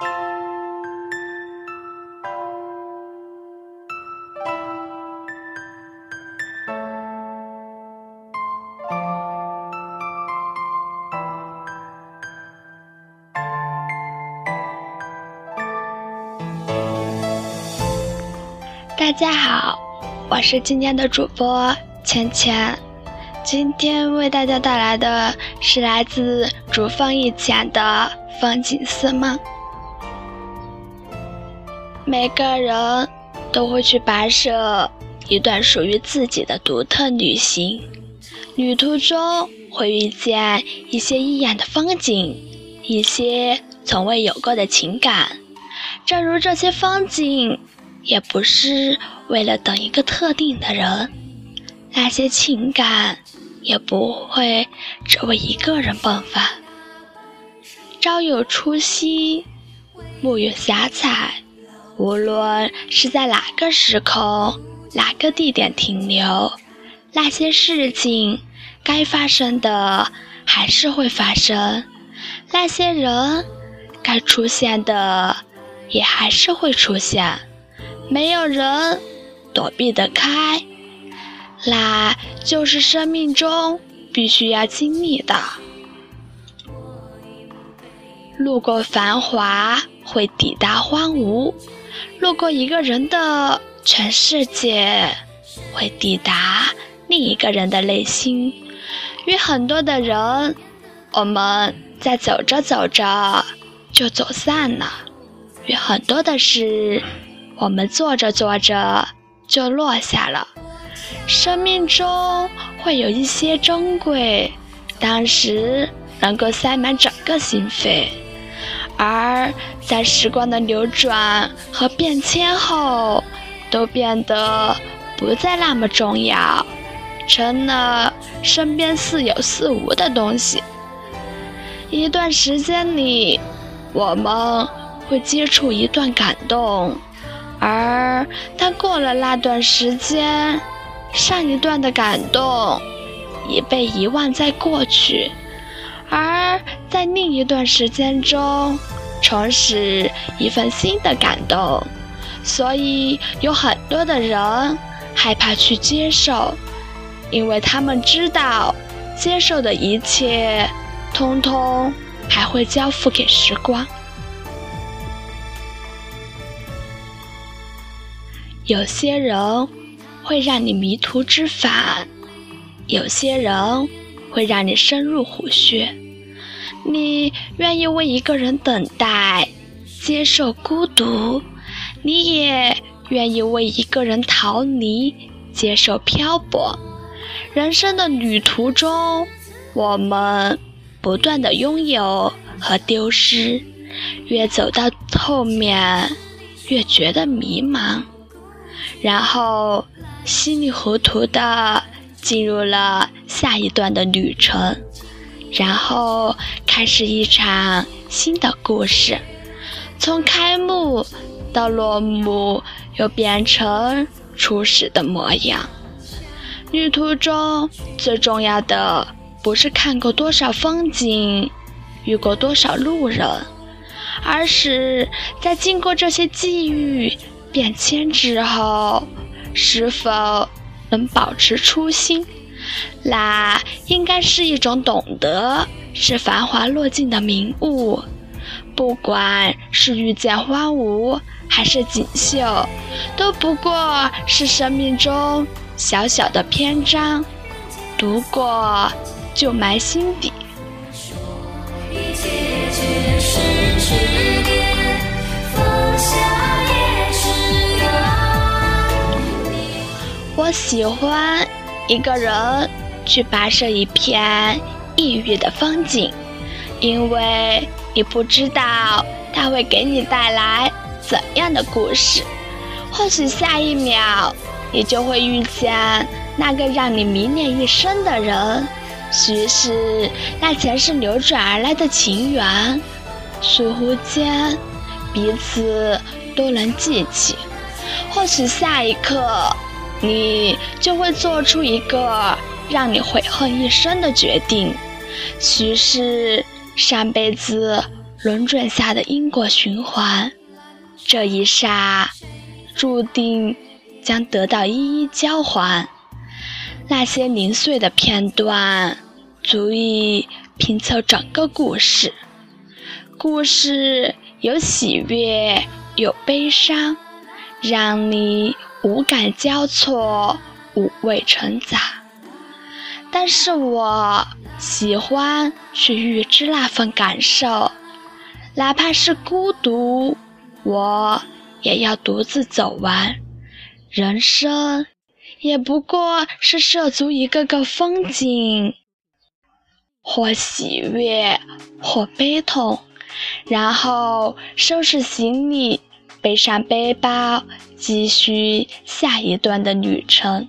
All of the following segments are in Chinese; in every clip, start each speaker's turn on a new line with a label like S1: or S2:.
S1: 大家好，我是今天的主播芊芊。今天为大家带来的是来自主放一浅的《风景似梦》。每个人都会去跋涉一段属于自己的独特旅行，旅途中会遇见一些异样的风景，一些从未有过的情感。正如这些风景。也不是为了等一个特定的人，那些情感也不会只为一个人迸发。朝有初夕，暮有霞彩，无论是在哪个时空、哪个地点停留，那些事情该发生的还是会发生，那些人该出现的也还是会出现。没有人躲避得开，那就是生命中必须要经历的。路过繁华，会抵达荒芜；路过一个人的全世界，会抵达另一个人的内心。与很多的人，我们在走着走着就走散了；与很多的事。我们做着做着就落下了。生命中会有一些珍贵，当时能够塞满整个心扉，而在时光的流转和变迁后，都变得不再那么重要，成了身边似有似无的东西。一段时间里，我们会接触一段感动。而当过了那段时间，上一段的感动已被遗忘在过去，而在另一段时间中重拾一份新的感动，所以有很多的人害怕去接受，因为他们知道接受的一切，通通还会交付给时光。有些人会让你迷途知返，有些人会让你深入虎穴。你愿意为一个人等待，接受孤独；你也愿意为一个人逃离，接受漂泊。人生的旅途中，我们不断的拥有和丢失，越走到后面，越觉得迷茫。然后稀里糊涂的进入了下一段的旅程，然后开始一场新的故事，从开幕到落幕，又变成初始的模样。旅途中最重要的不是看过多少风景，遇过多少路人，而是在经过这些际遇。变迁之后，是否能保持初心？那应该是一种懂得，是繁华落尽的明悟。不管是遇见荒芜，还是锦绣，都不过是生命中小小的篇章，读过就埋心底。我喜欢一个人去跋涉一片异域的风景，因为你不知道它会给你带来怎样的故事。或许下一秒你就会遇见那个让你迷恋一生的人，许是那前世流转而来的情缘，倏忽间彼此都能记起。或许下一刻。你就会做出一个让你悔恨一生的决定，许是上辈子轮转下的因果循环，这一刹注定将得到一一交还。那些零碎的片段，足以拼凑整个故事。故事有喜悦，有悲伤，让你五感交错，五味陈杂。但是我喜欢去预知那份感受，哪怕是孤独，我也要独自走完。人生也不过是涉足一个个风景，或喜悦，或悲痛，然后收拾行李，背上背包，继续下一段的旅程。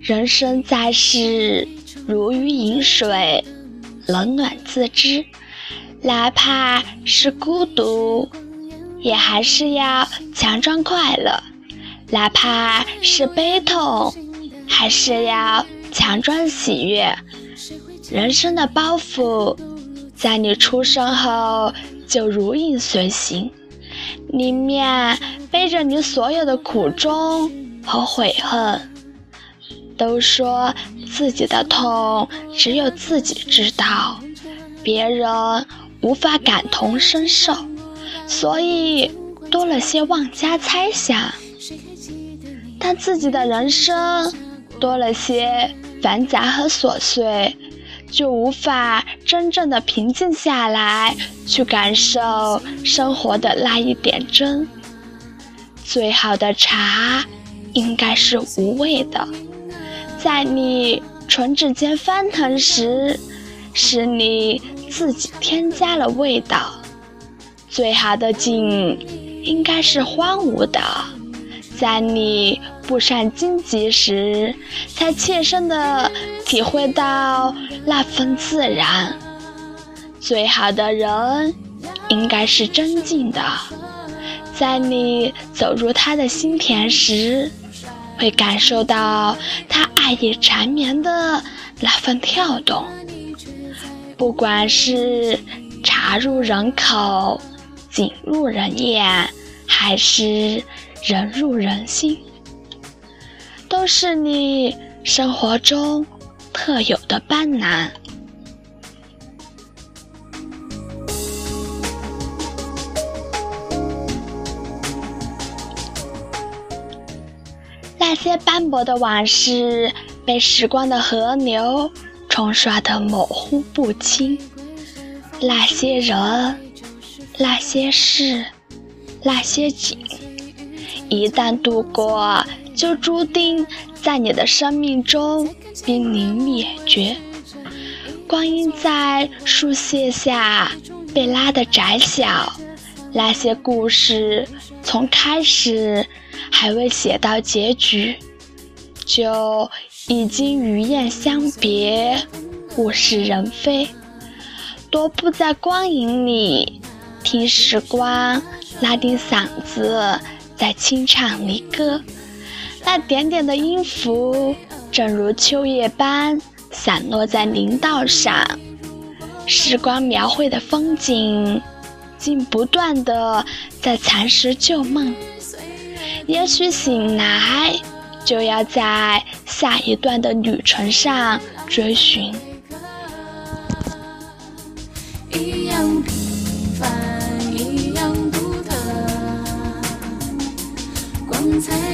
S1: 人生在世，如鱼饮水，冷暖自知。哪怕是孤独，也还是要强装快乐；哪怕是悲痛，还是要强装喜悦。人生的包袱，在你出生后就如影随形，里面背着你所有的苦衷和悔恨。都说自己的痛只有自己知道，别人无法感同身受，所以多了些妄加猜想。但自己的人生多了些繁杂和琐碎，就无法真正的平静下来，去感受生活的那一点真。最好的茶应该是无味的。在你唇齿间翻腾时，是你自己添加了味道。最好的景应该是荒芜的，在你步上荆棘时，才切身的体会到那份自然。最好的人应该是真静的，在你走入他的心田时，会感受到他。爱意缠绵的那份跳动，不管是茶入人口、景入人眼，还是人入人心，都是你生活中特有的斑斓。那些斑驳的往事，被时光的河流冲刷得模糊不清。那些人，那些事，那些景，一旦度过，就注定在你的生命中濒临灭绝。光阴在树屑下被拉得窄小，那些故事从开始。还未写到结局，就已经与雁相别，物是人非。踱步在光影里，听时光拉低嗓子在清唱离歌。那点点的音符，正如秋叶般散落在林道上。时光描绘的风景，竟不断的在蚕食旧梦。也许醒来，就要在下一段的旅程上追寻。 사랑